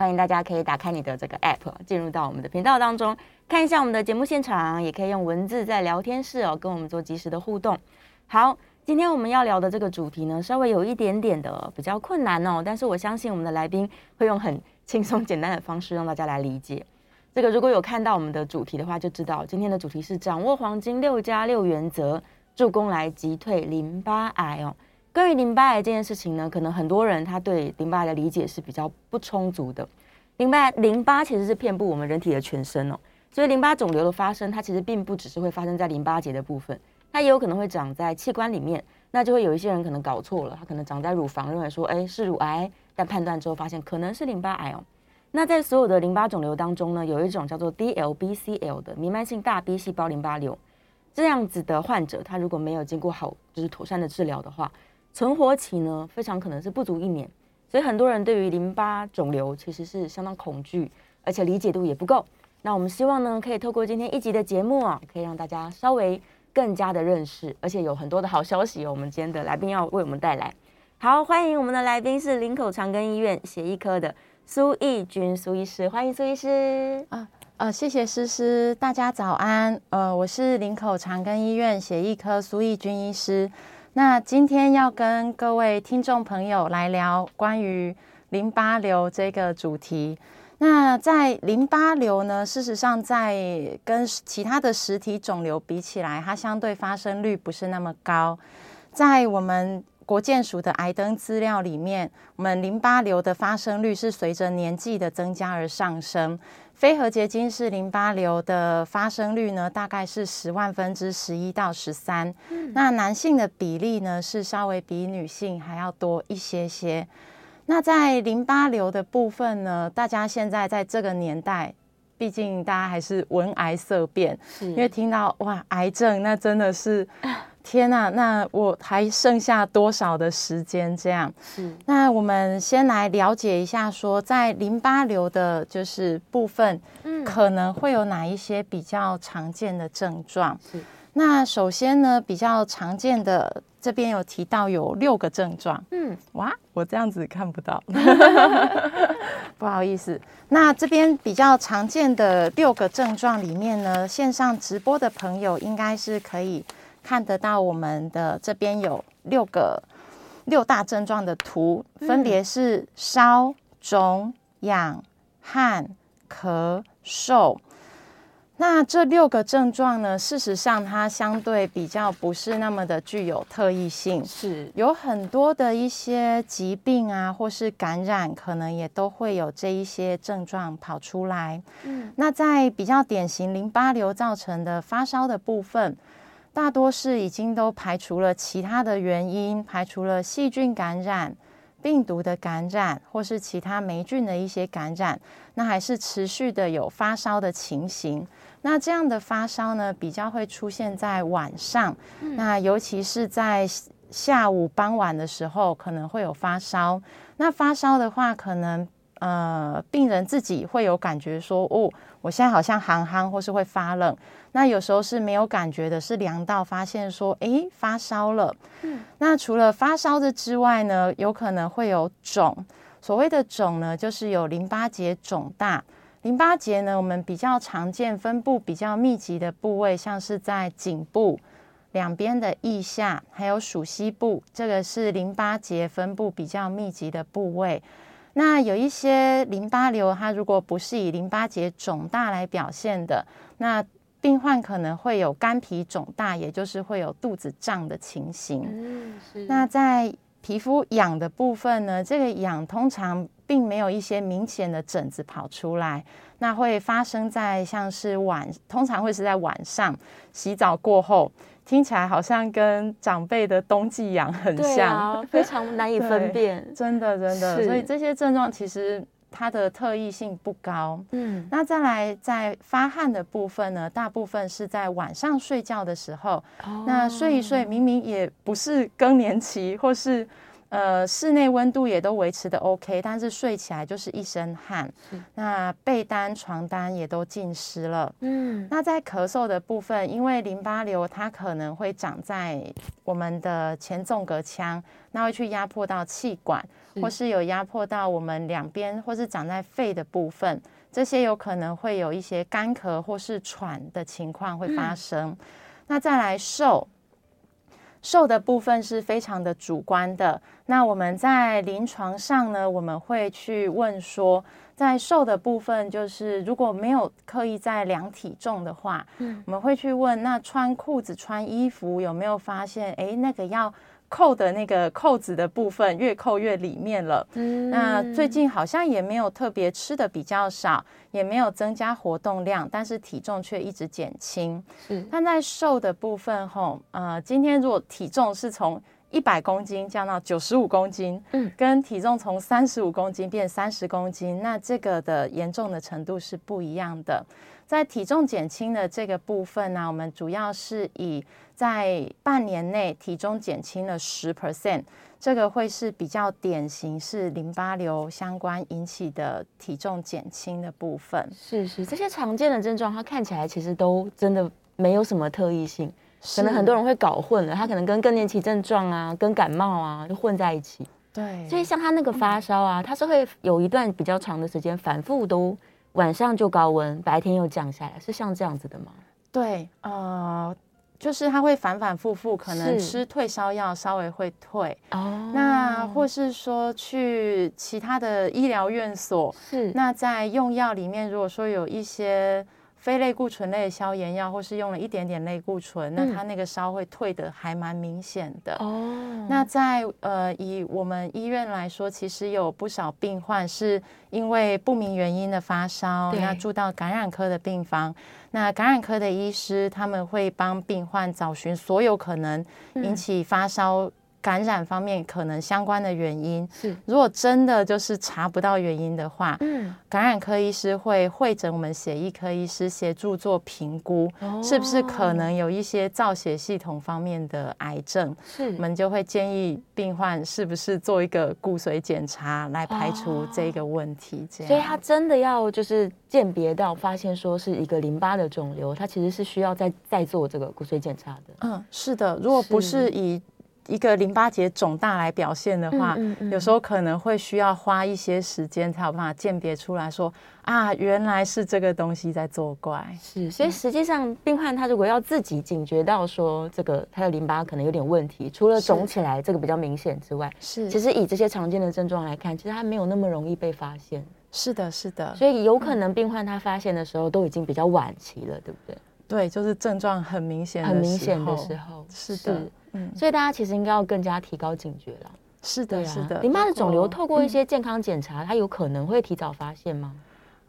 欢迎大家可以打开你的这个 App，进入到我们的频道当中，看一下我们的节目现场，也可以用文字在聊天室哦，跟我们做及时的互动。好，今天我们要聊的这个主题呢，稍微有一点点的比较困难哦，但是我相信我们的来宾会用很轻松简单的方式让大家来理解。这个如果有看到我们的主题的话，就知道今天的主题是掌握黄金六加六原则，助攻来击退淋巴癌哦。关于淋巴癌这件事情呢，可能很多人他对淋巴癌的理解是比较不充足的。淋巴淋巴其实是遍布我们人体的全身哦，所以淋巴肿瘤的发生，它其实并不只是会发生在淋巴结的部分，它也有可能会长在器官里面。那就会有一些人可能搞错了，他可能长在乳房，认为说，哎，是乳癌，但判断之后发现可能是淋巴癌哦。那在所有的淋巴肿瘤当中呢，有一种叫做 DLBCL 的弥漫性大 B 细胞淋巴瘤，这样子的患者，他如果没有经过好就是妥善的治疗的话，存活期呢非常可能是不足一年。所以很多人对于淋巴肿瘤其实是相当恐惧，而且理解度也不够。那我们希望呢，可以透过今天一集的节目啊，可以让大家稍微更加的认识，而且有很多的好消息哦。我们今天的来宾要为我们带来，好，欢迎我们的来宾是林口长庚医院血液科的苏义军苏医师，欢迎苏医师啊。呃，谢谢诗诗，大家早安。呃，我是林口长庚医院血液科苏义军医师。那今天要跟各位听众朋友来聊关于淋巴瘤这个主题。那在淋巴瘤呢，事实上在跟其他的实体肿瘤比起来，它相对发生率不是那么高。在我们国健署的癌登资料里面，我们淋巴瘤的发生率是随着年纪的增加而上升。非核结晶式淋巴瘤的发生率呢，大概是十万分之十一到十三。那男性的比例呢，是稍微比女性还要多一些些。那在淋巴瘤的部分呢，大家现在在这个年代，毕竟大家还是闻癌色变，因为听到哇癌症，那真的是。天呐，那我还剩下多少的时间？这样，是那我们先来了解一下，说在淋巴瘤的就是部分，嗯，可能会有哪一些比较常见的症状？是那首先呢，比较常见的这边有提到有六个症状，嗯，哇，我这样子看不到，不好意思。那这边比较常见的六个症状里面呢，线上直播的朋友应该是可以。看得到我们的这边有六个六大症状的图，分别是烧、肿、痒、汗、咳、嗽。那这六个症状呢，事实上它相对比较不是那么的具有特异性，是有很多的一些疾病啊，或是感染，可能也都会有这一些症状跑出来。嗯，那在比较典型淋巴瘤造成的发烧的部分。大多是已经都排除了其他的原因，排除了细菌感染、病毒的感染，或是其他霉菌的一些感染，那还是持续的有发烧的情形。那这样的发烧呢，比较会出现在晚上，那尤其是在下午傍晚的时候，可能会有发烧。那发烧的话，可能呃病人自己会有感觉说，哦，我现在好像寒寒，或是会发冷。那有时候是没有感觉的，是凉到发现说，哎，发烧了。嗯，那除了发烧的之外呢，有可能会有肿。所谓的肿呢，就是有淋巴结肿大。淋巴结呢，我们比较常见分布比较密集的部位，像是在颈部两边的腋下，还有属膝部，这个是淋巴结分布比较密集的部位。那有一些淋巴瘤，它如果不是以淋巴结肿大来表现的，那病患可能会有肝脾肿大，也就是会有肚子胀的情形。嗯，是。那在皮肤痒的部分呢？这个痒通常并没有一些明显的疹子跑出来，那会发生在像是晚，通常会是在晚上洗澡过后，听起来好像跟长辈的冬季痒很像，非常难以分辨。真的，真的。所以这些症状其实。它的特异性不高。嗯，那再来，在发汗的部分呢，大部分是在晚上睡觉的时候，哦。那睡一睡，明明也不是更年期，或是呃室内温度也都维持的 OK，但是睡起来就是一身汗，那被单、床单也都浸湿了。嗯，那在咳嗽的部分，因为淋巴瘤它可能会长在我们的前纵隔腔，那会去压迫到气管，或是有压迫到我们两边，或是长在肺的部分，这些有可能会有一些干咳或是喘的情况会发生。那再来瘦。瘦的部分是非常的主观的。那我们在临床上呢，我们会去问说，在瘦的部分，就是如果没有刻意在量体重的话，嗯，我们会去问，那穿裤子、穿衣服有没有发现，哎，那个要扣的那个扣子的部分越扣越里面了。嗯那最近好像也没有特别吃的比较少，也没有增加活动量，但是体重却一直减轻。嗯但在瘦的部分，吼，呃，今天如果体重是从一百公斤降到九十五公斤，嗯跟体重从三十五公斤变三十公斤，那这个的严重的程度是不一样的。在体重减轻的这个部分呢、我们主要是以在半年内体重减轻了十 percent，这个会是比较典型是淋巴瘤相关引起的体重减轻的部分。是是，这些常见的症状，它看起来其实都真的没有什么特异性，可能很多人会搞混了，它可能跟更年期症状啊、跟感冒啊就混在一起。对，所以像他那个发烧啊，他是会有一段比较长的时间反复都晚上就高温，白天又降下来，是像这样子的吗？对，呃，就是它会反反复复，可能吃退烧药稍微会退，哦。那或是说去其他的医疗院所，是。那在用药里面，如果说有一些非类固醇类的消炎药，或是用了一点点类固醇，那它那个烧会退的还蛮明显的。哦，那在呃，以我们医院来说，其实有不少病患是因为不明原因的发烧，那住到感染科的病房。那感染科的医师他们会帮病患找寻所有可能引起发烧感染方面可能相关的原因。是如果真的就是查不到原因的话，嗯，感染科医师会会诊我们血液科医师协助做评估，是不是可能有一些造血系统方面的癌症。是我们就会建议病患是不是做一个骨髓检查来排除这个问题。这样，所以他真的要就是鉴别到发现说是一个淋巴的肿瘤，他其实是需要再再做这个骨髓检查的。嗯，是的，如果不是以一个淋巴结肿大来表现的话，嗯嗯嗯。有时候可能会需要花一些时间才有办法鉴别出来说啊，原来是这个东西在作怪。是，所以实际上病患他如果要自己警觉到说这个他的淋巴可能有点问题，除了肿起来这个比较明显之外，是，其实以这些常见的症状来看，其实他没有那么容易被发现，是的，是的，所以有可能病患他发现的时候都已经比较晚期了，对不对？对，就是症状很明显很明显的时候时候，是。的，嗯，所以大家其实应该要更加提高警觉了。是的，是的。淋巴的肿瘤透过一些健康检查，它有可能会提早发现吗？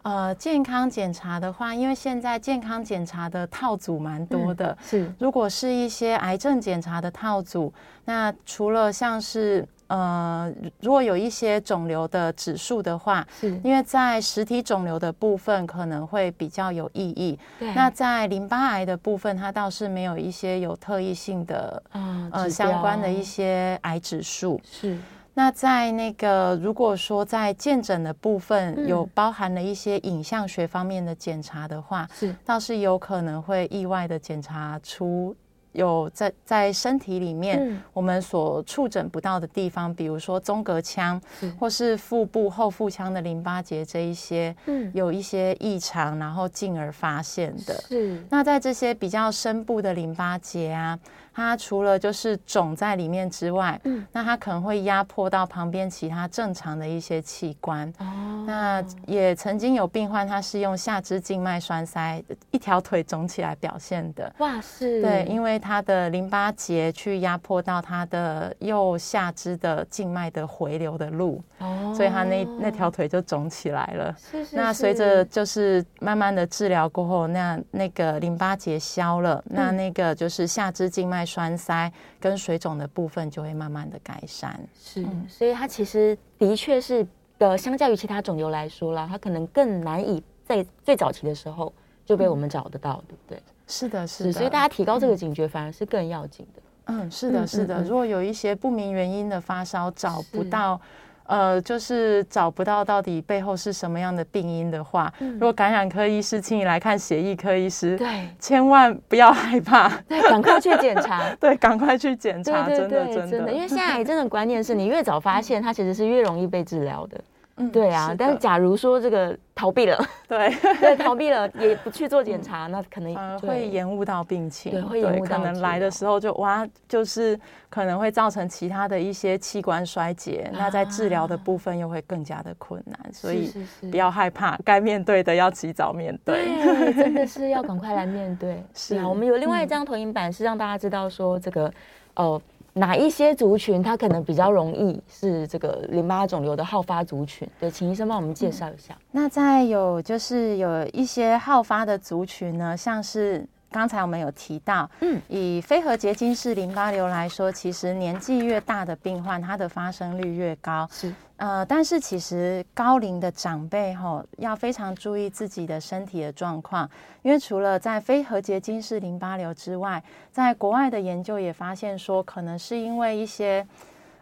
呃，健康检查的话，因为现在健康检查的套组蛮多的，是如果是一些癌症检查的套组，那除了像是呃，如果有一些肿瘤的指数的话，是，因为在实体肿瘤的部分可能会比较有意义。对。那在淋巴癌的部分，它倒是没有一些有特异性的啊呃相关的一些癌指数。是。那在那个如果说在健诊的部分嗯。有包含了一些影像学方面的检查的话，是。倒是有可能会意外的检查出有在在身体里面嗯。我们所触诊不到的地方，比如说中隔腔是。或是腹部后腹腔的淋巴结这一些，嗯。有一些异常，然后进而发现的。是。那在这些比较深部的淋巴结啊，它除了就是肿在里面之外，嗯那它可能会压迫到旁边其他正常的一些器官。哦那也曾经有病患，他是用下肢静脉栓塞，一条腿肿起来表现的。哇是对，因为他的淋巴结去压迫到他的右下肢的静脉的回流的路，哦所以他那那条腿就肿起来了。是是那随着就是慢慢的治疗过后，那那个淋巴结消了，那那个就是下肢静脉栓塞跟水肿的部分就会慢慢的改善。是，嗯所以它其实的确是呃相较于其他肿瘤来说啦，它可能更难以在最早期的时候就被我们找得到，对不对？是的，是的。所以大家提高这个警觉，反而是更要紧的。嗯，是的，是的。如果有一些不明原因的发烧，找不到。呃，就是找不到到底背后是什么样的病因的话，如果感染科医师请你来看血液科医师，对，千万不要害怕，对，赶快去检查，对，赶快去检查，真的真的，因为现在癌症的观念是你越早发现，它其实是越容易被治疗的。对啊，但是假如说这个逃避了，对。对，逃避了也不去做检查，那可能会延误到病情，对，会延误到可能来的时候就哇，就是可能会造成其他的一些器官衰竭，那在治疗的部分又会更加的困难，所以不要害怕，该面对的要及早面对，真的是要赶快来面对。是啊，我们有另外一张投影板是让大家知道说这个哦。哪一些族群它可能比较容易是这个淋巴肿瘤的好发族群？对，请医生帮我们介绍一下。那在有就是有一些好发的族群呢，像是刚才我们有提到，嗯，以非核结晶式淋巴瘤来说，其实年纪越大的病患，它的发生率越高。是。呃，但是其实高龄的长辈哈，要非常注意自己的身体的状况，因为除了在非核结晶式淋巴瘤之外，在国外的研究也发现说，可能是因为一些。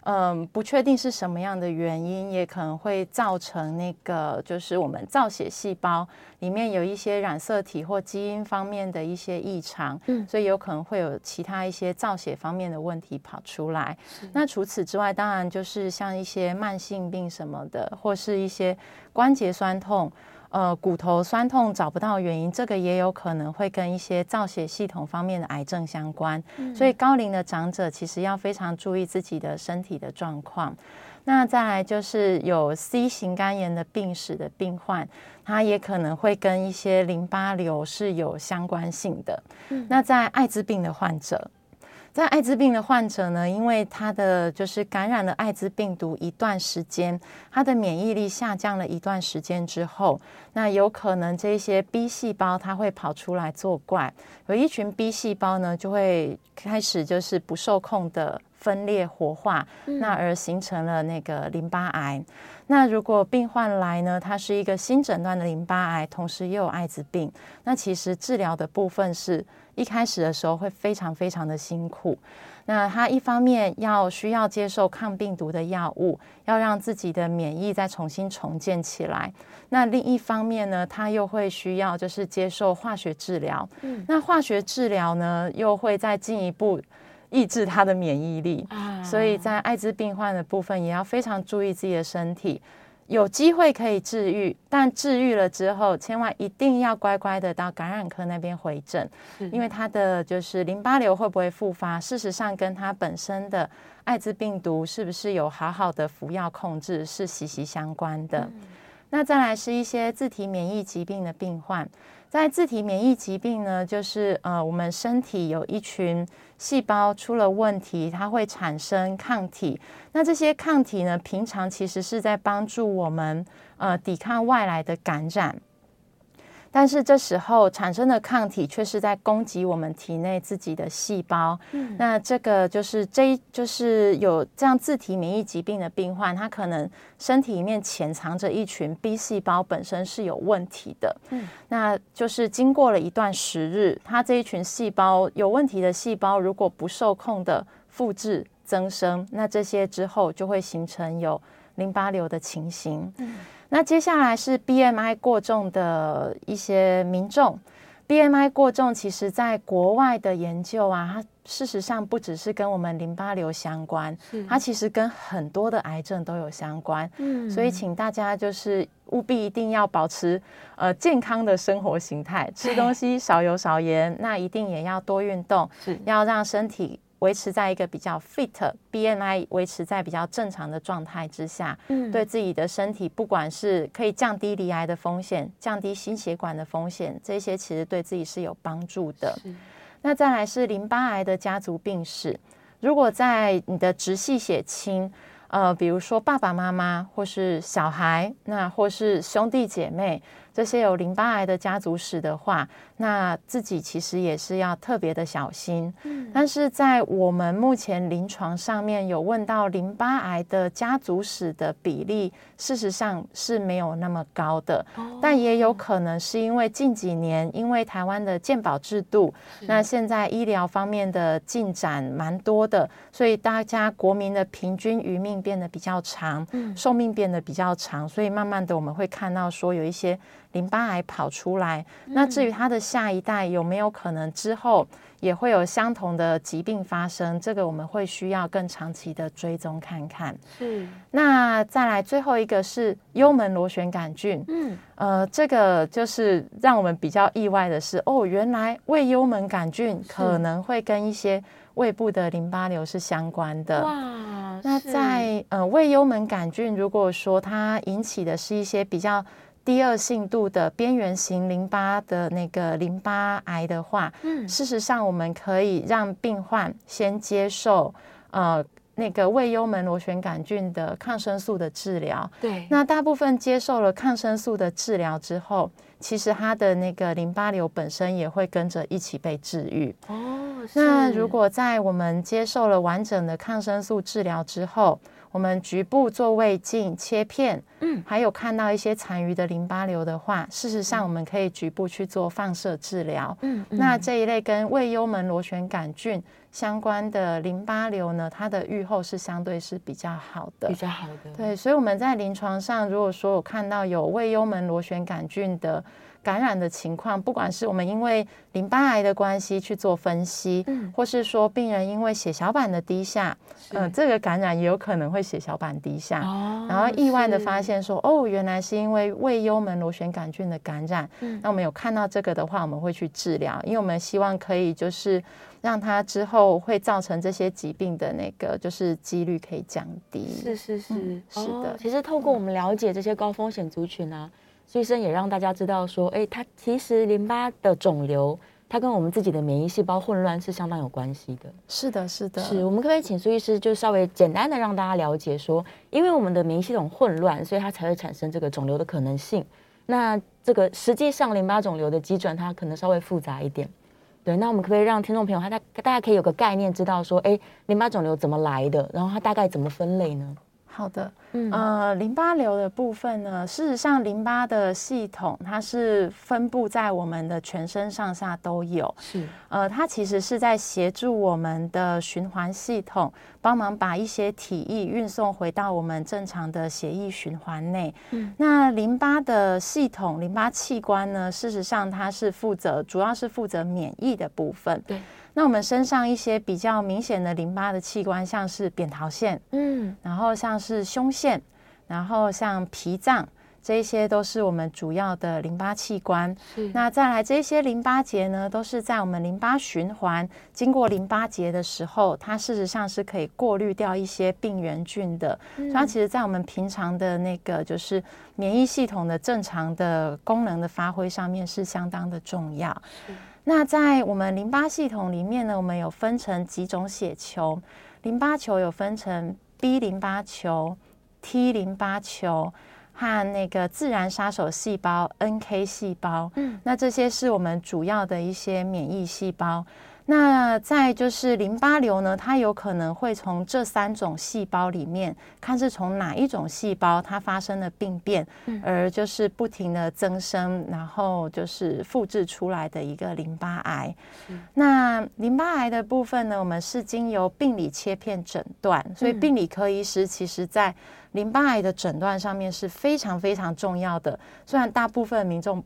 嗯，不确定是什么样的原因，也可能会造成那个，就是我们造血细胞里面有一些染色体或基因方面的一些异常，嗯，所以有可能会有其他一些造血方面的问题跑出来。那除此之外，当然就是像一些慢性病什么的，或是一些关节酸痛。呃，骨头酸痛找不到原因，这个也有可能会跟一些造血系统方面的癌症相关。所以高龄的长者其实要非常注意自己的身体的状况。那再来就是有 C 型肝炎的病史的病患，他也可能会跟一些淋巴瘤是有相关性的。那在艾滋病的患者。在艾滋病的患者呢，因为他的就是感染了艾滋病毒一段时间，他的免疫力下降了一段时间之后，那有可能这些 B 细胞它会跑出来作怪，有一群 B 细胞呢就会开始就是不受控的分裂活化，那而形成了那个淋巴癌。那如果病患来呢，他是一个新诊断的淋巴癌，同时又有艾滋病，那其实治疗的部分是。一开始的时候会非常非常的辛苦，那他一方面要需要接受抗病毒的药物，要让自己的免疫再重新重建起来。那另一方面呢，他又会需要就是接受化学治疗。嗯，那化学治疗呢，又会再进一步抑制他的免疫力。啊，所以在艾滋病患的部分，也要非常注意自己的身体。有机会可以治愈，但治愈了之后，千万一定要乖乖的到感染科那边回诊，因为他的就是淋巴瘤会不会复发，事实上跟他本身的艾滋病毒是不是有好好的服药控制是息息相关的。那再来是一些自体免疫疾病的病患。在自体免疫疾病呢，就是呃，我们身体有一群细胞出了问题，它会产生抗体。那这些抗体呢，平常其实是在帮助我们呃抵抗外来的感染。但是这时候产生的抗体却是在攻击我们体内自己的细胞。嗯，那这个就是这就是有这样自体免疫疾病的病患，他可能身体里面潜藏着一群 B 细胞，本身是有问题的。嗯，那就是经过了一段时日，他这一群细胞有问题的细胞，如果不受控的复制增生，那这些之后就会形成有淋巴瘤的情形。嗯。那接下来是 BMI 过重的一些民众，BMI 过重，其实在国外的研究啊，它事实上不只是跟我们淋巴瘤相关，它其实跟很多的癌症都有相关。嗯，所以请大家就是务必一定要保持呃健康的生活形态，吃东西少油少盐，那一定也要多运动，是要让身体。维持在一个比较 fit，BMI 维持在比较正常的状态之下，嗯，对自己的身体，不管是可以降低离癌的风险，降低心血管的风险，这些其实对自己是有帮助的。那再来是淋巴癌的家族病史，如果在你的直系血亲，呃，比如说爸爸妈妈或是小孩，那或是兄弟姐妹。这些有淋巴癌的家族史的话，那自己其实也是要特别的小心。嗯，但是在我们目前临床上面有问到淋巴癌的家族史的比例，事实上是没有那么高的。哦，但也有可能是因为近几年因为台湾的健保制度，那现在医疗方面的进展蛮多的，所以大家国民的平均余命变得比较长，寿命变得比较长，所以慢慢的我们会看到说有一些。淋巴癌跑出来，那至于他的下一代有没有可能之后也会有相同的疾病发生，这个我们会需要更长期的追踪看看。是，那再来最后一个是幽门螺旋杆菌，嗯，呃，这个就是让我们比较意外的是，哦，原来胃幽门杆菌可能会跟一些胃部的淋巴瘤是相关的。哇，那在呃胃幽门杆菌，如果说它引起的是一些比较第二性度的边缘型淋巴的那个淋巴癌的话，嗯，事实上我们可以让病患先接受呃那个胃幽门螺旋杆菌的抗生素的治疗。对，那大部分接受了抗生素的治疗之后，其实他的那个淋巴瘤本身也会跟着一起被治愈。哦，那如果在我们接受了完整的抗生素治疗之后，我们局部做胃镜切片，嗯，还有看到一些残余的淋巴瘤的话，事实上我们可以局部去做放射治疗。嗯，那这一类跟胃幽门螺旋杆菌相关的淋巴瘤呢，它的预后是相对是比较好的，比较好的。对，所以我们在临床上，如果说我看到有胃幽门螺旋杆菌的。感染的情况，不管是我们因为淋巴癌的关系去做分析，嗯，或是说病人因为血小板的低下，嗯，这个感染也有可能会血小板低下，哦，然后意外的发现说，哦，原来是因为胃幽门螺旋杆菌的感染，嗯，那我们有看到这个的话，我们会去治疗，因为我们希望可以就是让它之后会造成这些疾病的那个就是几率可以降低，是是是。是的，其实透过我们了解这些高风险族群呢。医生也让大家知道说，哎，它其实淋巴的肿瘤，它跟我们自己的免疫细胞混乱是相当有关系的。是的，是的。是我们可不可以请苏医师就稍微简单的让大家了解说，因为我们的免疫系统混乱，所以它才会产生这个肿瘤的可能性。那这个实际上淋巴肿瘤的基转，它可能稍微复杂一点。对，那我们可不可以让听众朋友他大大家可以有个概念，知道说，哎，淋巴肿瘤怎么来的，然后它大概怎么分类呢？好的，嗯，呃，淋巴瘤的部分呢，事实上，淋巴的系统它是分布在我们的全身上下都有，是，呃，它其实是在协助我们的循环系统，帮忙把一些体液运送回到我们正常的血液循环内。嗯，那淋巴的系统，淋巴器官呢，事实上它是负责，主要是负责免疫的部分。对。那我们身上一些比较明显的淋巴的器官，像是扁桃腺，嗯，然后像是胸腺，然后像脾脏，这些都是我们主要的淋巴器官。那再来这些淋巴结呢，都是在我们淋巴循环经过淋巴结的时候，它事实上是可以过滤掉一些病原菌的。所以它其实，在我们平常的那个就是免疫系统的正常的功能的发挥上面，是相当的重要。那在我们淋巴系统里面呢，我们有分成几种血球，淋巴球有分成 B 淋巴球、T 淋巴球和那个自然杀手细胞 NK 细胞。嗯，那这些是我们主要的一些免疫细胞。那再就是淋巴瘤呢，它有可能会从这三种细胞里面，看是从哪一种细胞它发生了病变，而就是不停的增生，然后就是复制出来的一个淋巴癌。那淋巴癌的部分呢，我们是经由病理切片诊断，所以病理科医师其实在淋巴癌的诊断上面是非常非常重要的。虽然大部分民众。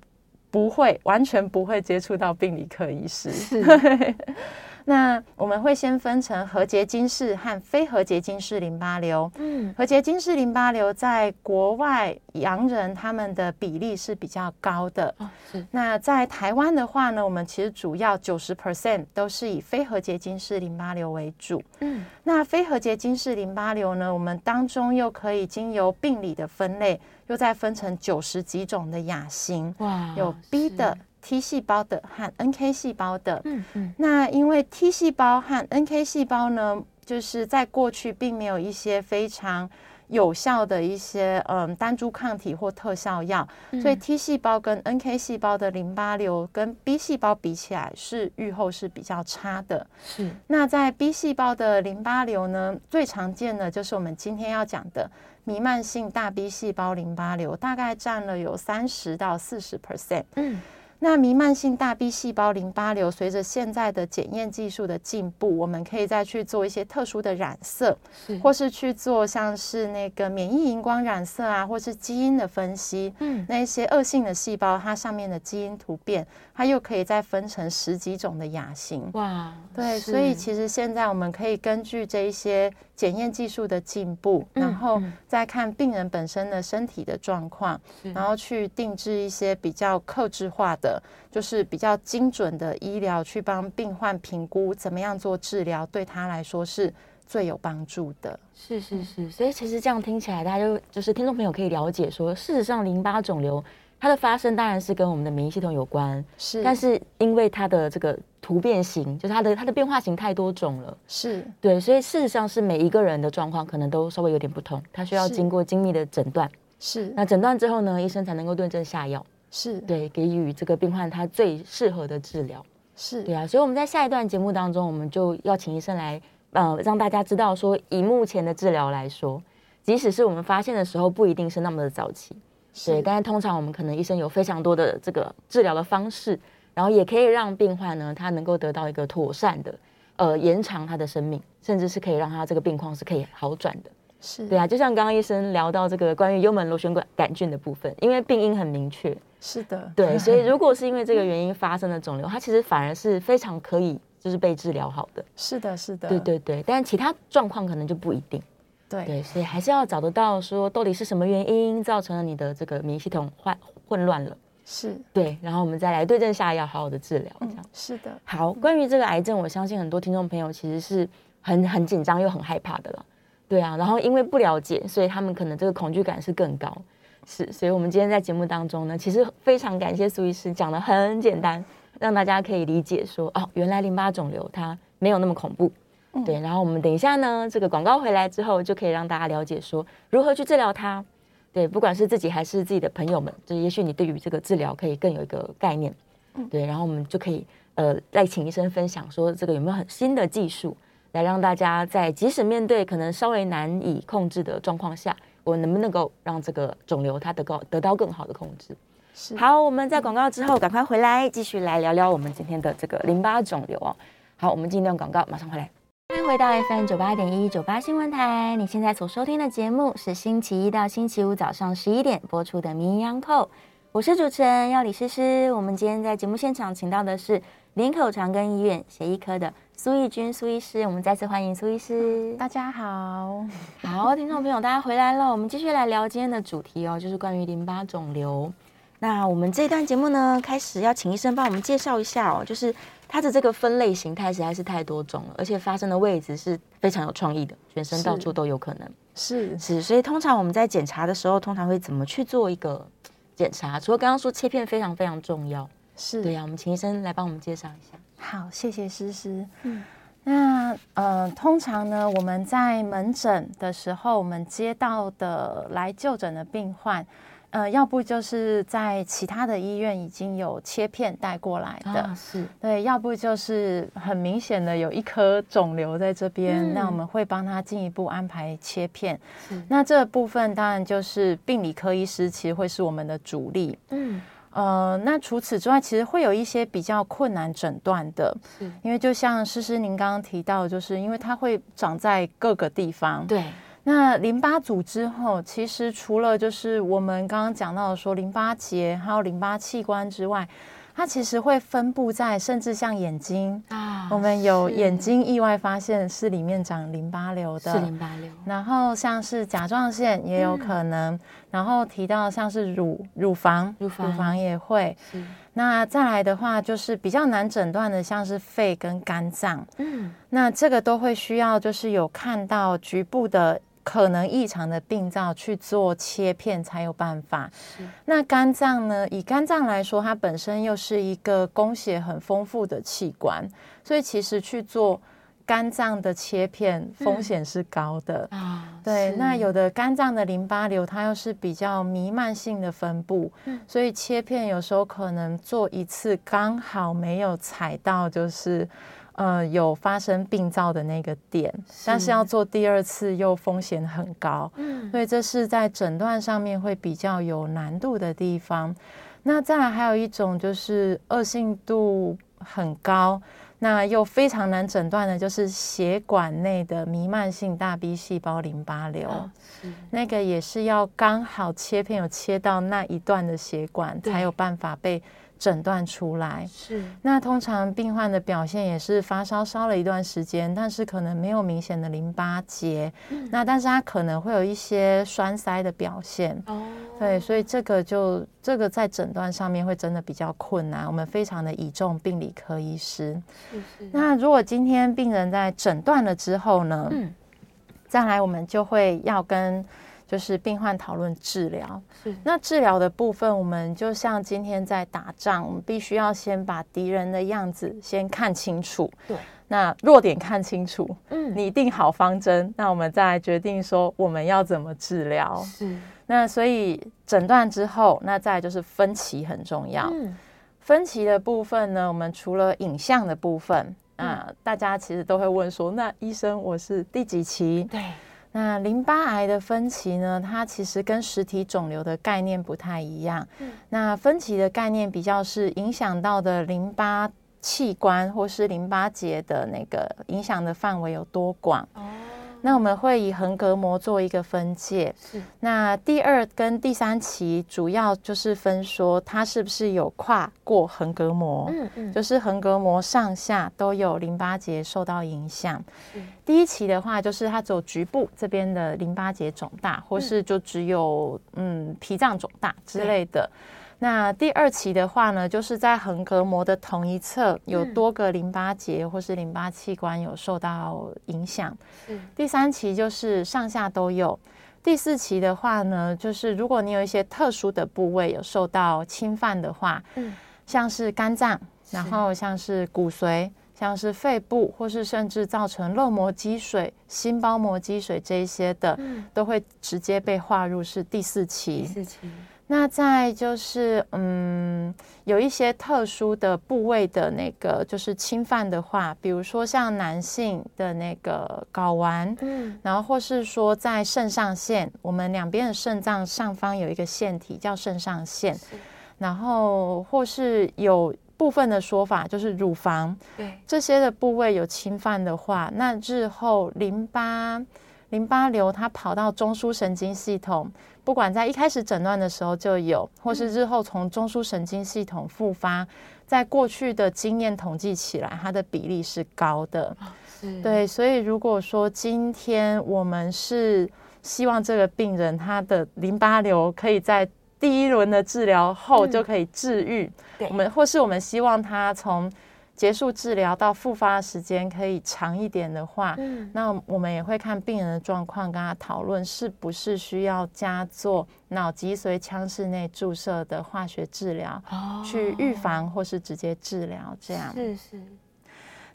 不会，完全不会接触到病理科医师。是。那我们会先分成核结晶式和非核结晶式淋巴瘤。嗯，核结晶式淋巴瘤在国外洋人他们的比例是比较高的。哦，是。那在台湾的话呢，我们其实主要九十 percent 都是以非核结晶式淋巴瘤为主。嗯，那非核结晶式淋巴瘤呢，我们当中又可以经由病理的分类，又再分成九十几种的亚型。哇，有 B 的。T 细胞的和 NK 细胞的，嗯嗯，那因为 T 细胞和 NK 细胞呢，就是在过去并没有一些非常。有效的一些嗯单株抗体或特效药，所以 T 细胞跟 NK 细胞的淋巴瘤跟 B 细胞比起来是预后是比较差的。是。那在 B 细胞的淋巴瘤呢，最常见的就是我们今天要讲的弥漫性大 B 细胞淋巴瘤，大概占了有三十到四十 percent。嗯。那弥漫性大 B 细胞淋巴瘤，随着现在的检验技术的进步，我们可以再去做一些特殊的染色，或是去做像是那个免疫荧光染色啊，或是基因的分析。嗯，那一些恶性的细胞，它上面的基因突变，它又可以再分成十几种的亚型。哇，对，所以其实现在我们可以根据这一些。检验技术的进步，然后再看病人本身的身体的状况，然后去定制一些比较克制化的，就是比较精准的医疗，去帮病患评估怎么样做治疗，对他来说是最有帮助的。是是是，所以其实这样听起来，大家就就是听众朋友可以了解说，事实上淋巴肿瘤。它的发生当然是跟我们的免疫系统有关，是，但是因为它的这个突变型，就是它的它的变化型太多种了，是。对，所以事实上是每一个人的状况可能都稍微有点不同，它需要经过精密的诊断，是，那诊断之后呢，医生才能够对症下药，是。对，给予这个病患他最适合的治疗，是。对啊，所以我们在下一段节目当中，我们就要请医生来，呃，让大家知道说，以目前的治疗来说，即使是我们发现的时候，不一定是那么的早期。对，但是通常我们可能医生有非常多的这个治疗的方式，然后也可以让病患呢，他能够得到一个妥善的，呃，延长他的生命，甚至是可以让他这个病况是可以好转的。是对啊，就像刚刚医生聊到这个关于幽门螺旋杆杆菌的部分，因为病因很明确。是的，对，所以 如果是因为这个原因发生的肿瘤，它其实反而是非常可以就是被治疗好的。是的，是的，对对对，但其他状况可能就不一定。对，所以还是要找得到说到底是什么原因造成了你的这个免疫系统混混乱了，是。对，然后我们再来对症下药，好好的治疗，这样。是的。好，关于这个癌症，我相信很多听众朋友其实是很很紧张又很害怕的了，对啊，然后因为不了解，所以他们可能这个恐惧感是更高，是，所以我们今天在节目当中呢，其实非常感谢苏医师讲的很简单，让大家可以理解说，哦，原来淋巴肿瘤它没有那么恐怖。对，然后我们等一下呢，这个广告回来之后，就可以让大家了解说如何去治疗它。对，不管是自己还是自己的朋友们，就也许你对于这个治疗可以更有一个概念。对，然后我们就可以呃，再请医生分享说这个有没有很新的技术，来让大家在即使面对可能稍微难以控制的状况下，我能不能够让这个肿瘤它得到得到更好的控制？是。好，我们在广告之后赶快回来，继续来聊聊我们今天的这个淋巴肿瘤哦。好，我们进一段广告，马上回来。欢迎回到 FM 九八点一九八新闻台。你现在所收听的节目是星期一到星期五早上十一点播出的《名医央叩》，我是主持人要李诗诗。我们今天在节目现场请到的是林口长庚医院血液科的苏义君苏医师，我们再次欢迎苏医师。大家好，好，听众朋友，大家回来了。我们继续来聊今天的主题哦，就是关于淋巴肿瘤。那我们这段节目呢，开始要请医生帮我们介绍一下哦，就是。它的这个分类形态实在是太多种了，而且发生的位置是非常有创意的，全身到处都有可能。是是，所以通常我们在检查的时候，通常会怎么去做一个检查？除了刚刚说切片非常非常重要，是对呀。我们请医生来帮我们介绍一下。好，谢谢诗诗。嗯，那呃，通常呢，我们在门诊的时候，我们接到的来就诊的病患。呃，要不就是在其他的医院已经有切片带过来的，是对；要不就是很明显的有一颗肿瘤在这边，那我们会帮他进一步安排切片。那这部分当然就是病理科医师其实会是我们的主力。嗯，呃，那除此之外，其实会有一些比较困难诊断的，因为就像诗诗您刚刚提到，就是因为它会长在各个地方。对。那淋巴组织后，其实除了就是我们刚刚讲到的说淋巴结还有淋巴器官之外，它其实会分布在甚至像眼睛啊，我们有眼睛意外发现是里面长淋巴瘤的，是淋巴瘤。然后像是甲状腺也有可能，然后提到像是乳乳房，乳房也会。那再来的话，就是比较难诊断的，像是肺跟肝脏，嗯，那这个都会需要就是有看到局部的。可能异常的病灶去做切片才有办法。那肝脏呢？以肝脏来说，它本身又是一个供血很丰富的器官，所以其实去做肝脏的切片风险是高的啊，对，那有的肝脏的淋巴瘤，它又是比较弥漫性的分布，嗯所以切片有时候可能做一次刚好没有踩到，就是呃有发生病灶的那个点，但是要做第二次又风险很高，嗯所以这是在诊断上面会比较有难度的地方。那再来还有一种就是恶性度很高，那又非常难诊断的，就是血管内的弥漫性大 B 细胞淋巴瘤。啊那个也是要刚好切片有切到那一段的血管，才有办法被诊断出来。是。那通常病患的表现也是发烧烧了一段时间，但是可能没有明显的淋巴结，嗯。那但是他可能会有一些栓塞的表现。哦，对，所以这个就这个在诊断上面会真的比较困难，我们非常的倚重病理科医师。是是。那如果今天病人在诊断了之后呢，嗯。再来我们就会要跟就是病患讨论治疗。是那治疗的部分，我们就像今天在打仗，我们必须要先把敌人的样子先看清楚，对，那弱点看清楚，嗯拟定好方针，那我们再来决定说我们要怎么治疗。是那所以诊断之后，那再就是分歧很重要。嗯分歧的部分呢，我们除了影像的部分啊、大家其实都会问说，那医生我是第几期？对那淋巴癌的分期呢，它其实跟实体肿瘤的概念不太一样。嗯那分期的概念比较是影响到的淋巴器官或是淋巴结的那个影响的范围有多广。哦那我们会以横膈膜做一个分界。是那第二跟第三期主要就是分说它是不是有跨过横膈膜。嗯嗯就是横膈膜上下都有淋巴结受到影响。第一期的话，就是它只有局部这边的淋巴结肿大，或是就只有嗯脾脏肿大之类的。那第二期的话呢，就是在横膈膜的同一侧有多个淋巴结或是淋巴器官有受到影响。是第三期就是上下都有。第四期的话呢，就是如果你有一些特殊的部位有受到侵犯的话，嗯像是肝脏，然后像是骨髓，像是肺部，或是甚至造成漏膜积水、心包膜积水这一些的，嗯都会直接被划入是第四期。第四期那再就是，嗯，有一些特殊的部位的那个就是侵犯的话，比如说像男性的那个睾丸，嗯。然后或是说在肾上腺，我们两边的肾脏上方有一个腺体叫肾上腺，然后或是有部分的说法就是乳房对。这些的部位有侵犯的话，那日后淋巴淋巴瘤它跑到中枢神经系统，不管在一开始诊断的时候就有，或是日后从中枢神经系统复发，在过去的经验统计起来，它的比例是高的。是。对，所以如果说今天我们是希望这个病人他的淋巴瘤可以在第一轮的治疗后嗯。就可以治愈，对。我们或是我们希望他从结束治疗到复发的时间可以长一点的话，嗯。那我们也会看病人的状况，跟他讨论是不是需要加做脑脊髓腔室内注射的化学治疗，哦。去预防或是直接治疗这样。是是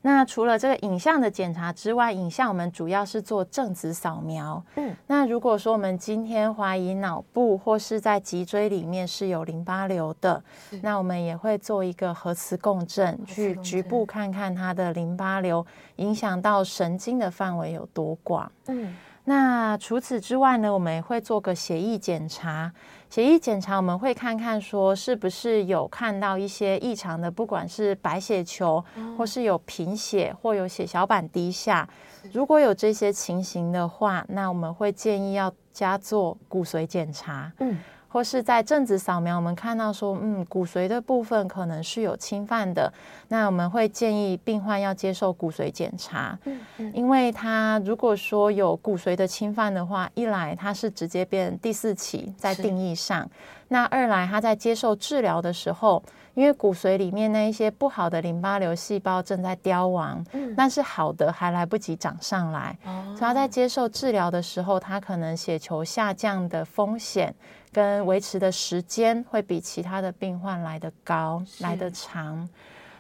那除了这个影像的检查之外，影像我们主要是做正子扫描。嗯，那如果说我们今天怀疑脑部或是在脊椎里面是有淋巴瘤的，那我们也会做一个核磁共振，去局部看看它的淋巴瘤影响到神经的范围有多广。嗯那除此之外呢，我们也会做个血液检查。血液检查我们会看看说是不是有看到一些异常的，不管是白血球，或是有贫血，或有血小板低下。如果有这些情形的话，那我们会建议要加做骨髓检查。嗯或是在正子扫描，我们看到说，嗯，骨髓的部分可能是有侵犯的，那我们会建议病患要接受骨髓检查，嗯嗯。因为他如果说有骨髓的侵犯的话，一来它是直接变第四期在定义上，那二来他在接受治疗的时候，因为骨髓里面那一些不好的淋巴瘤细胞正在凋亡，嗯。但是好的还来不及长上来，哦。所以他在接受治疗的时候，他可能血球下降的风险跟维持的时间会比其他的病患来得高，来得长。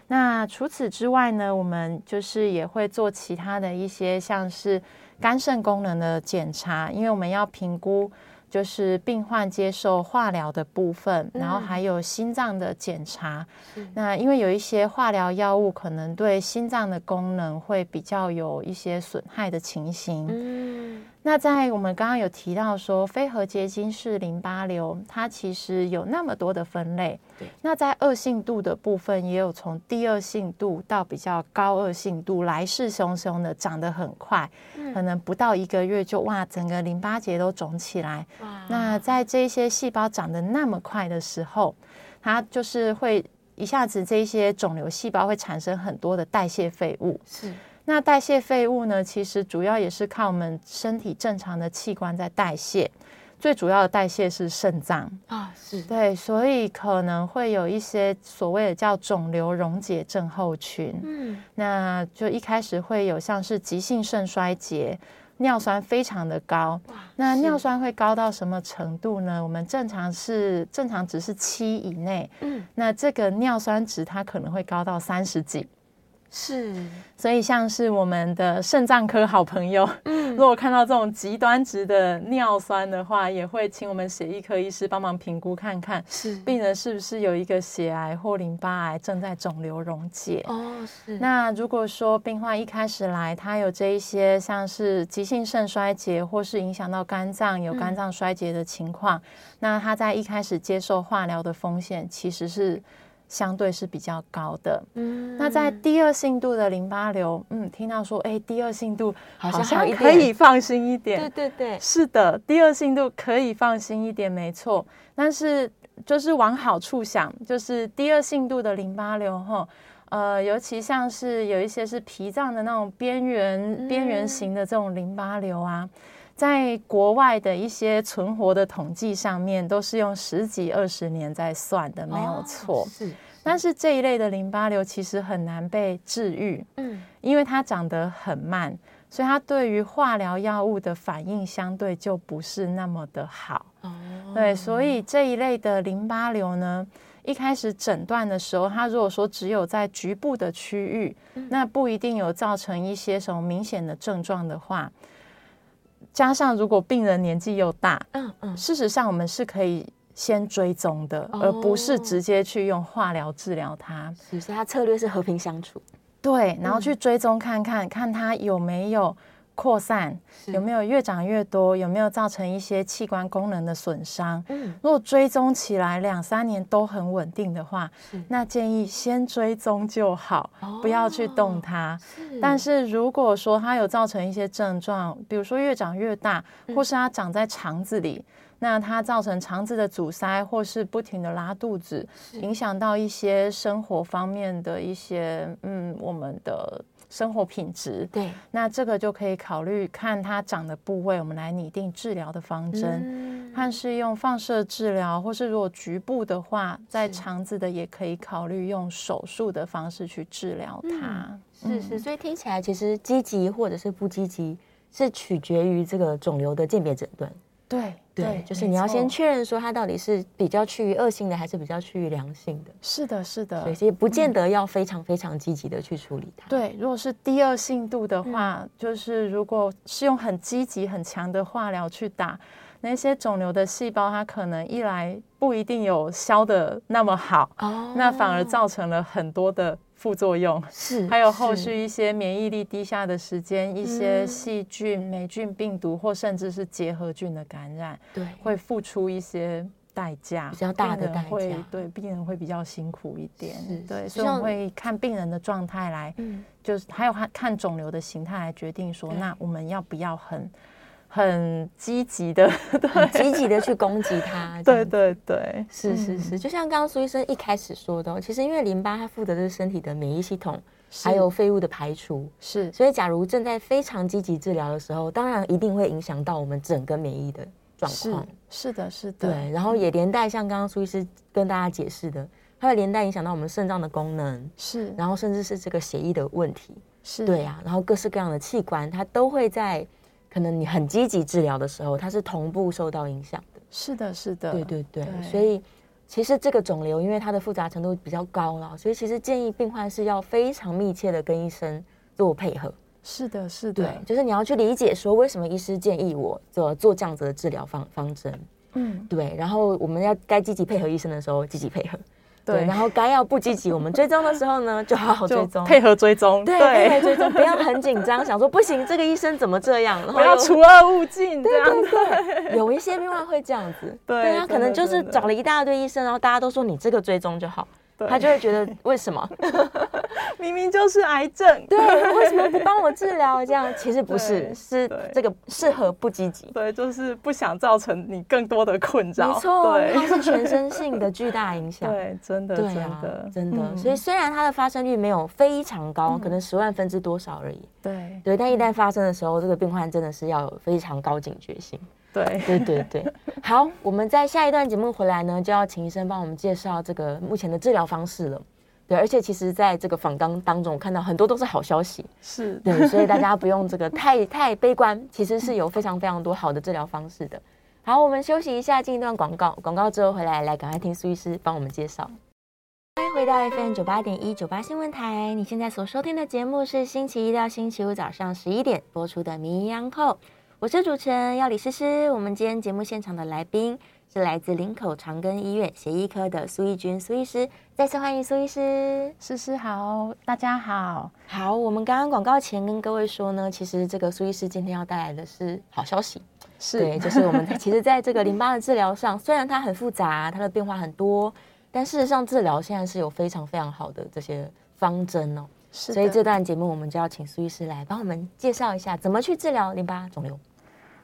那除此之外呢，我们就是也会做其他的一些，像是肝肾功能的检查，因为我们要评估。就是病患接受化疗的部分，然后还有心脏的检查。那因为有一些化疗药物可能对心脏的功能会比较有一些损害的情形。嗯。那在我们刚刚有提到说，非核结晶式淋巴瘤，它其实有那么多的分类。对。那在恶性度的部分，也有从低恶性度到比较高恶性度，来势汹汹的，长得很快，可能不到一个月就哇，整个淋巴结都肿起来。哇。那在这些细胞长得那么快的时候，它就是会一下子这些肿瘤细胞会产生很多的代谢废物。是。那代谢废物呢？其实主要也是靠我们身体正常的器官在代谢，最主要的代谢是肾脏啊，是对，所以可能会有一些所谓的叫肿瘤溶解症候群。嗯，那就一开始会有像是急性肾衰竭，尿酸非常的高。那尿酸会高到什么程度呢？我们正常是正常值是七以内，嗯，那这个尿酸值它可能会高到三十几。是，所以像是我们的肾脏科好朋友，嗯，如果看到这种极端值的尿酸的话，也会请我们血液科医师帮忙评估看看，是病人是不是有一个血癌或淋巴癌正在肿瘤溶解。哦，是。那如果说病患一开始来，他有这一些像是急性肾衰竭，或是影响到肝脏有肝脏衰竭的情况，那他在一开始接受化疗的风险其实是。相对是比较高的，嗯，那在第二性度的淋巴瘤，嗯，听到说，哎，第二性度好像可以放心一点，对对对，是的，第二性度可以放心一点，没错。但是就是往好处想，就是第二性度的淋巴瘤，哈，呃，尤其像是有一些是脾脏的那种边缘边缘型的这种淋巴瘤啊，在国外的一些存活的统计上面，都是用十几二十年在算的，没有错。是。但是这一类的淋巴瘤其实很难被治愈，嗯，因为它长得很慢，所以它对于化疗药物的反应相对就不是那么的好。哦，对，所以这一类的淋巴瘤呢，一开始诊断的时候，它如果说只有在局部的区域，那不一定有造成一些什么明显的症状的话，加上如果病人年纪又大，嗯嗯，事实上我们是可以。先追踪的，而不是直接去用化疗治疗他。所以，他策略是和平相处，对，然后去追踪看看，看他有没有扩散，有没有越长越多，有没有造成一些器官功能的损伤。嗯，如果追踪起来两三年都很稳定的话，那建议先追踪就好，不要去动它。但是如果说它有造成一些症状，比如说越长越大，或是它长在肠子里。那它造成肠子的阻塞，或是不停的拉肚子，影响到一些生活方面的一些，嗯，我们的生活品质。对，那这个就可以考虑看它长的部位，我们来拟定治疗的方针，看是用放射治疗，或是如果局部的话，在肠子的也可以考虑用手术的方式去治疗它。是是，所以听起来其实积极或者是不积极，是取决于这个肿瘤的鉴别诊断。对对，就是你要先确认说它到底是比较趋于恶性的，还是比较趋于良性的。是的，是的，所以不见得要非常非常积极的去处理它。对，如果是低恶性度的话，就是如果是用很积极很强的化疗去打那些肿瘤的细胞，它可能一来不一定有消的那么好，哦，那反而造成了很多的。副作用是，还有后续一些免疫力低下的时间，一些细菌、霉菌、病毒或甚至是结核菌的感染，对，会付出一些代价，比较大的代价，对，病人会比较辛苦一点，对，所以我们会看病人的状态来，嗯，就是还有看看肿瘤的形态来决定说，那我们要不要很。很积极的，积极的去攻击它。对对对，是是是，就像刚刚苏医生一开始说的，其实因为淋巴它负责的是身体的免疫系统，还有废物的排除，是。所以假如正在非常积极治疗的时候，当然一定会影响到我们整个免疫的状况。是的，是的。对，然后也连带像刚刚苏医师跟大家解释的，它会连带影响到我们肾脏的功能，是。然后甚至是这个血液的问题，是对啊。然后各式各样的器官，它都会在。可能你很积极治疗的时候，它是同步受到影响的。是的，是的，对对对。所以，其实这个肿瘤因为它的复杂程度比较高了，所以其实建议病患是要非常密切的跟医生做配合。是的，是的，对，就是你要去理解说为什么医师建议我做做这样子的治疗方方针。嗯，对，然后我们要该积极配合医生的时候积极配合，对，然后该要不积极，我们追踪的时候呢，就好好 追踪，配合追踪，对，配合追踪，不要很紧张，想说不行，这个医生怎么这样，然后 要除恶务尽这样。子。对，有一些病患会这样子，对他可能就是找了一大堆医生，然后大家都说你这个追踪就好，对他就会觉得为什么？明明就是癌症，对，为什么不帮我治疗？这样其实不是，是对这个适合不积极。对，就是不想造成你更多的困扰。没错，它是全身性的巨大影响。对，真的，真对啊的，，真的。嗯所以虽然它的发生率没有非常高，可能十万分之多少而已。对对，但一旦发生的时候，这个病患真的是要有非常高警觉性。对对对对，好，我们在下一段节目回来呢，就要请医生帮我们介绍这个目前的治疗方式了。对，而且其实在这个访纲当中，我看到很多都是好消息。是，对，所以大家不用这个 太太悲观，其实是有非常非常多好的治疗方式的。好，我们休息一下，进一段广告，广告之后回来，来赶快听苏医师帮我们介绍。欢迎回到 FM 九八点一九八新闻台，你现在所收听的节目是星期一到星期五早上十一点播出的《名医央叩》，我是主持人要李诗诗。我们今天节目现场的来宾是来自林口长庚医院血液科的苏义军苏医师，再次欢迎苏医师。诗诗好，大家好。好，我们刚刚广告前跟各位说呢，其实这个苏医师今天要带来的是好消息，是对，就是我们 其实在这个淋巴的治疗上，虽然它很复杂，它的变化很多，但事实上治疗现在是有非常非常好的这些方针哦。是，所以这段节目我们就要请苏医师来帮我们介绍一下怎么去治疗淋巴肿瘤。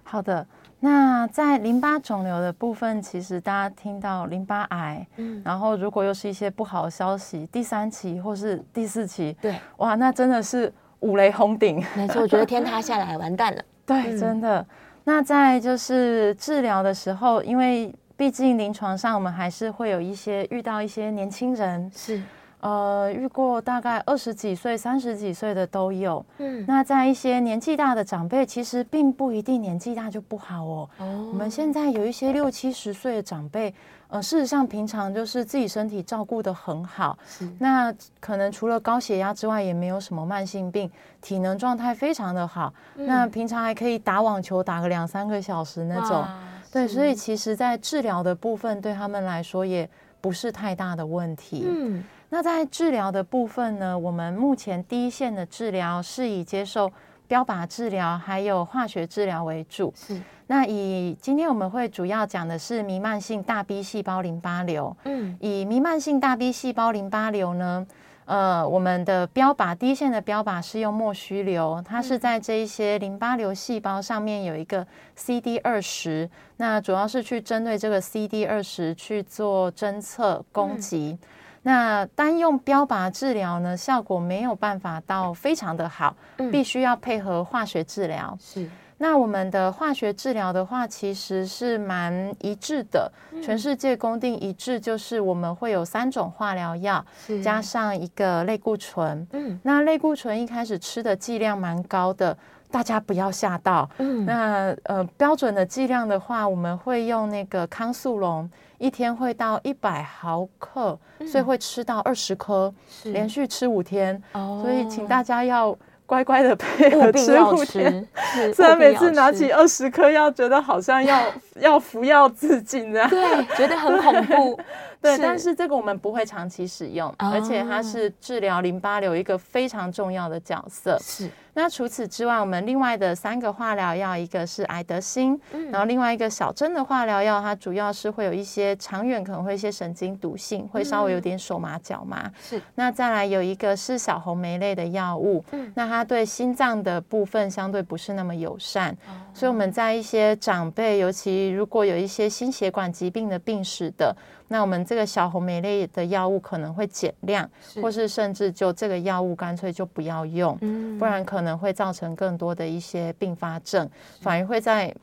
好的。那在淋巴肿瘤的部分，其实大家听到淋巴癌，嗯，然后如果又是一些不好的消息，第三期或是第四期，对，哇，那真的是五雷轰顶。没错，我觉得天塌下来完蛋了。对，嗯真的。那在就是治疗的时候，因为毕竟临床上我们还是会有一些遇到一些年轻人，是，呃，遇过大概二十几岁、三十几岁的都有。嗯，那在一些年纪大的长辈，其实并不一定年纪大就不好哦。哦我们现在有一些六七十岁的长辈，呃，事实上平常就是自己身体照顾得很好，是那可能除了高血压之外，也没有什么慢性病，体能状态非常的好。那平常还可以打网球打个两三个小时那种。哇对，所以其实，在治疗的部分对他们来说也不是太大的问题。嗯，那在治疗的部分呢，我们目前第一线的治疗是以接受标靶治疗还有化学治疗为主。是，那以今天我们会主要讲的是弥漫性大 B 细胞淋巴瘤。嗯，以弥漫性大 B 细胞淋巴瘤呢，呃，我们的标靶第一线的标靶是用莫须瘤，它是在这一些淋巴瘤细胞上面有一个 CD 二十，那主要是去针对这个 CD 二十去做侦测攻击。那单用标靶治疗呢，效果没有办法到非常的好，嗯。必须要配合化学治疗。是，那我们的化学治疗的话，其实是蛮一致的，全世界公定一致，就是我们会有三种化疗药，加上一个类固醇。嗯。那类固醇一开始吃的剂量蛮高的，大家不要吓到。嗯，那呃标准的剂量的话，我们会用那个康素龙，一天会到一百毫克，所以会吃到二十颗，是连续吃五天。哦所以请大家要乖乖的配合吃五天。，是 虽然每次拿起二十颗药，觉得好像要 要服药自尽这样。对，觉得很恐怖。对，但是这个我们不会长期使用，而且它哦是治疗淋巴瘤一个非常重要的角色。是，那除此之外，我们另外的三个化疗药，一个是艾德辛，嗯。然后另外一个小针的化疗药，它主要是会有一些长远可能会一些神经毒性，会稍微有点手麻脚麻。是，那再来有一个是小红莓类的药物，嗯。那它对心脏的部分相对不是那么友善，哦。所以我们在一些长辈，尤其如果有一些心血管疾病的病史的，那我们这个小红莓类的药物可能会减量，或是甚至就这个药物干脆就不要用，嗯不然可能会造成更多的一些并发症，反而会在。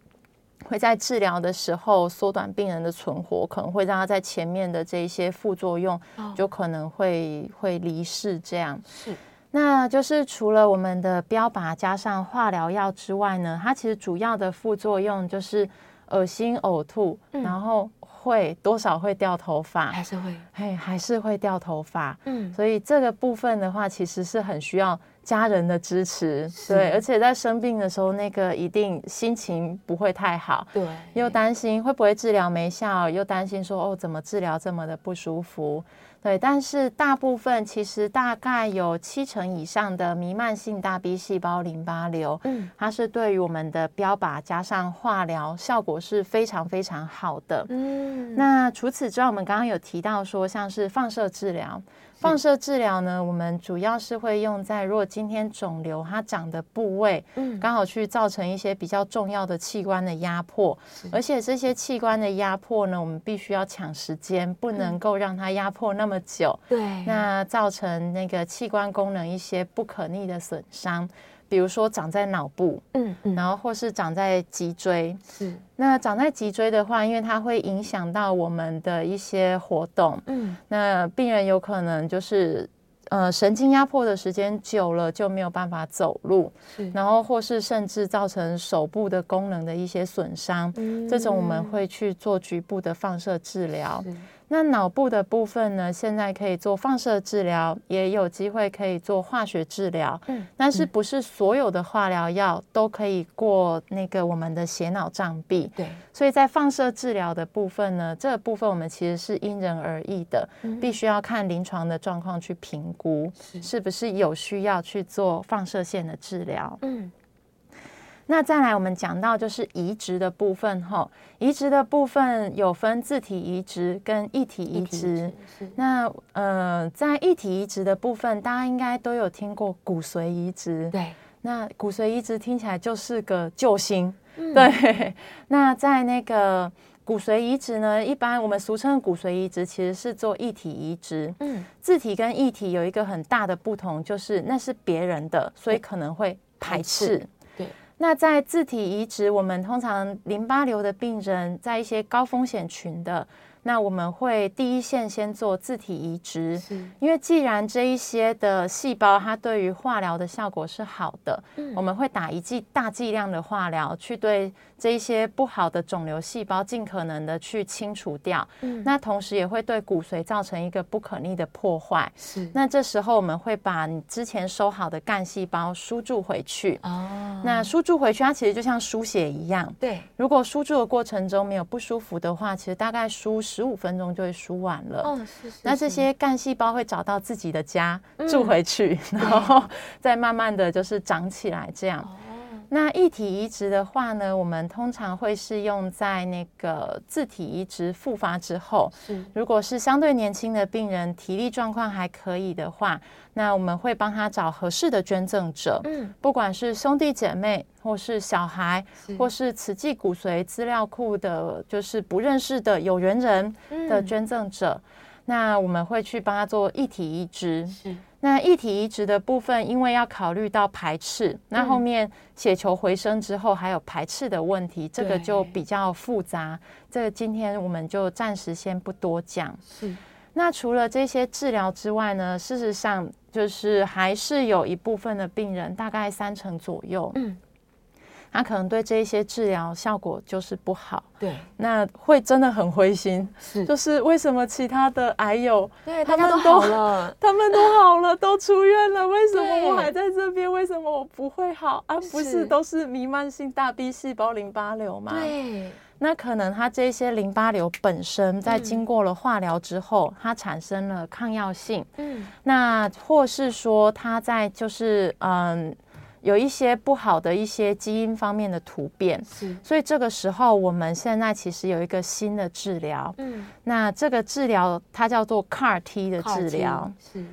会在治疗的时候缩短病人的存活，可能会让他在前面的这一些副作用哦就可能会会离世这样。是，那就是除了我们的标靶加上化疗药之外呢，它其实主要的副作用就是恶心、呕吐，嗯然后会多少会掉头发，还是会，嘿，还是会掉头发。嗯，所以这个部分的话，其实是很需要家人的支持，对，而且在生病的时候，那个一定心情不会太好，对，又担心会不会治疗没效，又担心说哦，怎么治疗这么的不舒服。对，但是大部分其实大概有七成以上的弥漫性大 B 细胞淋巴瘤，嗯它是对于我们的标靶加上化疗效果是非常非常好的。嗯，那除此之外，我们刚刚有提到说，像是放射治疗。放射治疗呢，我们主要是会用在如果今天肿瘤它长的部位，嗯刚好去造成一些比较重要的器官的压迫，而且这些器官的压迫呢，我们必须要抢时间，不能够让它压迫那么久，对，那造成那个器官功能一些不可逆的损伤，比如说长在脑部，嗯嗯，然后或是长在脊椎。是，那长在脊椎的话，因为它会影响到我们的一些活动，嗯那病人有可能就是呃神经压迫的时间久了就没有办法走路，是，然后或是甚至造成手部的功能的一些损伤，这种我们会去做局部的放射治疗。是那脑部的部分呢，现在可以做放射治疗，也有机会可以做化学治疗。嗯但是不是所有的化疗药都可以过那个我们的血脑障壁？对，所以在放射治疗的部分呢，这个部分我们其实是因人而异的，必须要看临床的状况去评估，是不是有需要去做放射线的治疗。嗯那再来，我们讲到就是移植的部分哈，移植的部分有分自体移植跟异体移植。是，那呃，在异体移植的部分，大家应该都有听过骨髓移植。对，那骨髓移植听起来就是个救星，嗯对。那在那个骨髓移植呢，一般我们俗称的骨髓移植其实是做异体移植。嗯自体跟异体有一个很大的不同，就是那是别人的，所以可能会排斥。对，那在自体移植，我们通常淋巴瘤的病人，在一些高风险群的，那我们会第一线先做自体移植，因为既然这一些的细胞它对于化疗的效果是好的，嗯。我们会打一剂大剂量的化疗，去对这一些不好的肿瘤细胞尽可能的去清除掉。嗯那同时也会对骨髓造成一个不可逆的破坏。是，那这时候我们会把你之前收好的干细胞输注回去。哦，那输注回去，它其实就像输血一样。对，如果输注的过程中没有不舒服的话，其实大概输十五分钟就会输完了。哦，是是，那这些干细胞会找到自己的家，住回去，然后再慢慢的就是长起来这样。哦，那异体移植的话呢，我们通常会是用在那个自体移植复发之后，是，如果是相对年轻的病人，体力状况还可以的话，那我们会帮他找合适的捐赠者，嗯，不管是兄弟姐妹，或是小孩，是或是慈济骨髓资料库的，就是不认识的有缘人的嗯捐赠者，那我们会去帮他做异体移植。是，那异体移植的部分，因为要考虑到排斥，那后嗯面血球回升之后还有排斥的问题，这个就比较复杂。这个今天我们就暂时先不多讲。是，那除了这些治疗之外呢，事实上就是还是有一部分的病人，大概三成左右，嗯，他可能对这一些治疗效果就是不好，对，那会真的很灰心。是，就是为什么其他的癌友对，他们都好了，他们都好了，都出院了，为什么我还在这边？为什么我不会好？啊？不是是都是弥漫性大 B 细胞淋巴瘤吗？对，那可能它这些淋巴瘤本身在经过了化疗之后，它产生了抗药性，嗯，那或是说它在就是嗯有一些不好的一些基因方面的突变。是，所以这个时候，我们现在其实有一个新的治疗，嗯，那这个治疗它叫做 CAR T 的治疗。是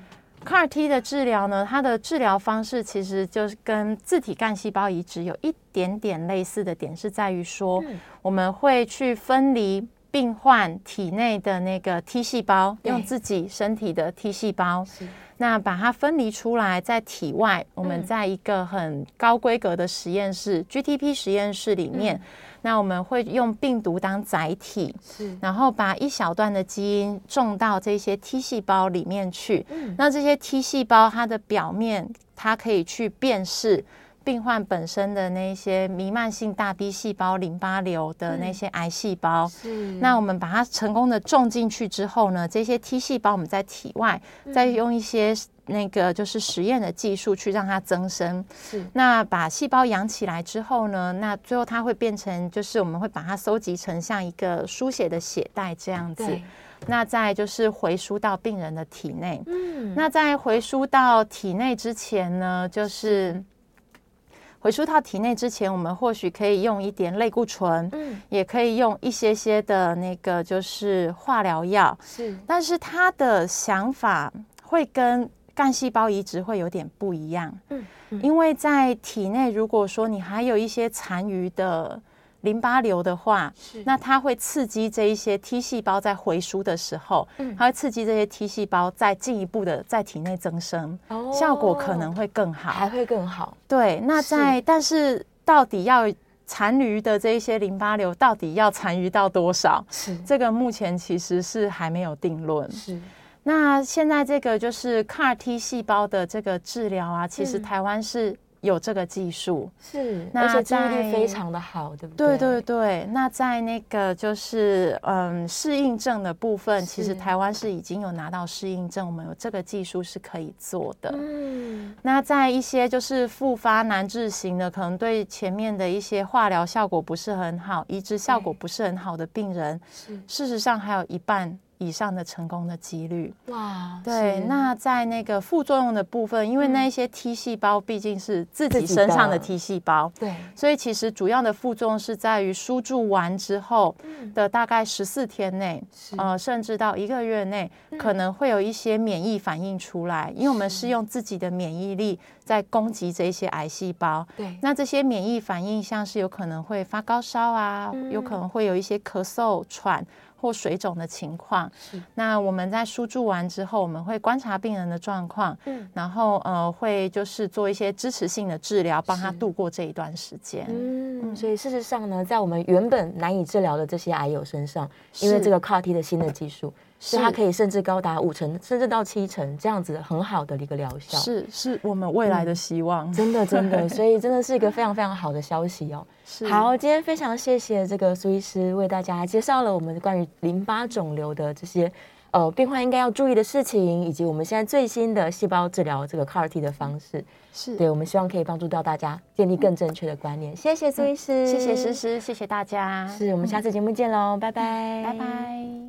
，CAR T 的治疗呢，它的治疗方式其实就是跟自体干细胞移植有一点点类似的点，是在于说嗯。我们会去分离病患体内的那个 T 细胞，用自己身体的 T 细胞，是，那把它分离出来，在体外，我们嗯。在一个很高规格的实验室 GTP 实验室里面，那我们会用病毒当载体，是，然后把一小段的基因种到这些 T 细胞里面去。嗯。那这些 T 细胞它的表面，它可以去辨识病患本身的那些弥漫性大 B 细胞淋巴瘤的那些癌细胞。是那我们把它成功的种进去之后呢，这些 T 细胞我们在体外再用一些那个就是实验的技术去让它增生。是那把细胞养起来之后呢，那最后它会变成就是我们会把它收集成像一个输血的血袋这样子。那再就是回输到病人的体内。嗯，那在回输到体内之前呢，就是回输到体内之前，我们或许可以用一点类固醇，嗯。也可以用一些些的那个就是化疗药，是。但是他的想法会跟干细胞移植会有点不一样，嗯嗯。因为在体内，如果说你还有一些残余的淋巴瘤的话，是那它会刺激这一些 T 细胞在回输的时候，嗯它会刺激这些 T 细胞再进一步的在体内增生，哦效果可能会更好。还会更好。对，那在但是到底要残余的这一些淋巴瘤到底要残余到多少？是这个目前其实是还没有定论。是那现在这个就是 CAR T 细胞的这个治疗啊，其实嗯台湾是有这个技术。是，那而且治愈率非常的好，对不对？对对对，那在那个就是嗯适应症的部分，其是实台湾是已经有拿到适应症，我们有这个技术是可以做的。嗯，那在一些就是复发难治型的，可能对前面的一些化疗效果不是很好，移植效果不是很好的病人，是。事实上还有一半以上的成功的几率。哇，对，那在那个副作用的部分，因为嗯。那一些 T 细胞毕竟是自己身上的的 T 细胞，对。所以其实主要的副作用是在于输注完之后嗯。的大概十四天内，呃，甚至到一个月内，嗯。可能会有一些免疫反应出来，因为我们是。用自己的免疫力在攻击这些癌细胞。对。那这些免疫反应，像是有可能会发高烧啊，有可嗯能会有一些咳嗽、喘或水肿的情况。是。那我们在输注完之后，我们会观察病人的状况，嗯。然后呃会就是做一些支持性的治疗，帮他度过这一段时间。嗯，所以事实上呢，在我们原本难以治疗的这些癌友身上，因为是。这个 CAR T 的新的技术，所以它可以甚至高达五成，甚至到七成这样子很好的一个疗效。是是我们未来的希望。真的真的，所以真的是一个非常非常好的消息哦。是好，今天非常谢谢这个苏医师为大家介绍了我们关于淋巴肿瘤的这些呃病患应该要注意的事情，以及我们现在最新的细胞治疗这个 CAR T 的方式。是对，我们希望可以帮助到大家建立更正确的观念。谢谢苏医师，谢谢诗诗，谢谢大家，是我们下次节目见喽，拜拜，拜拜。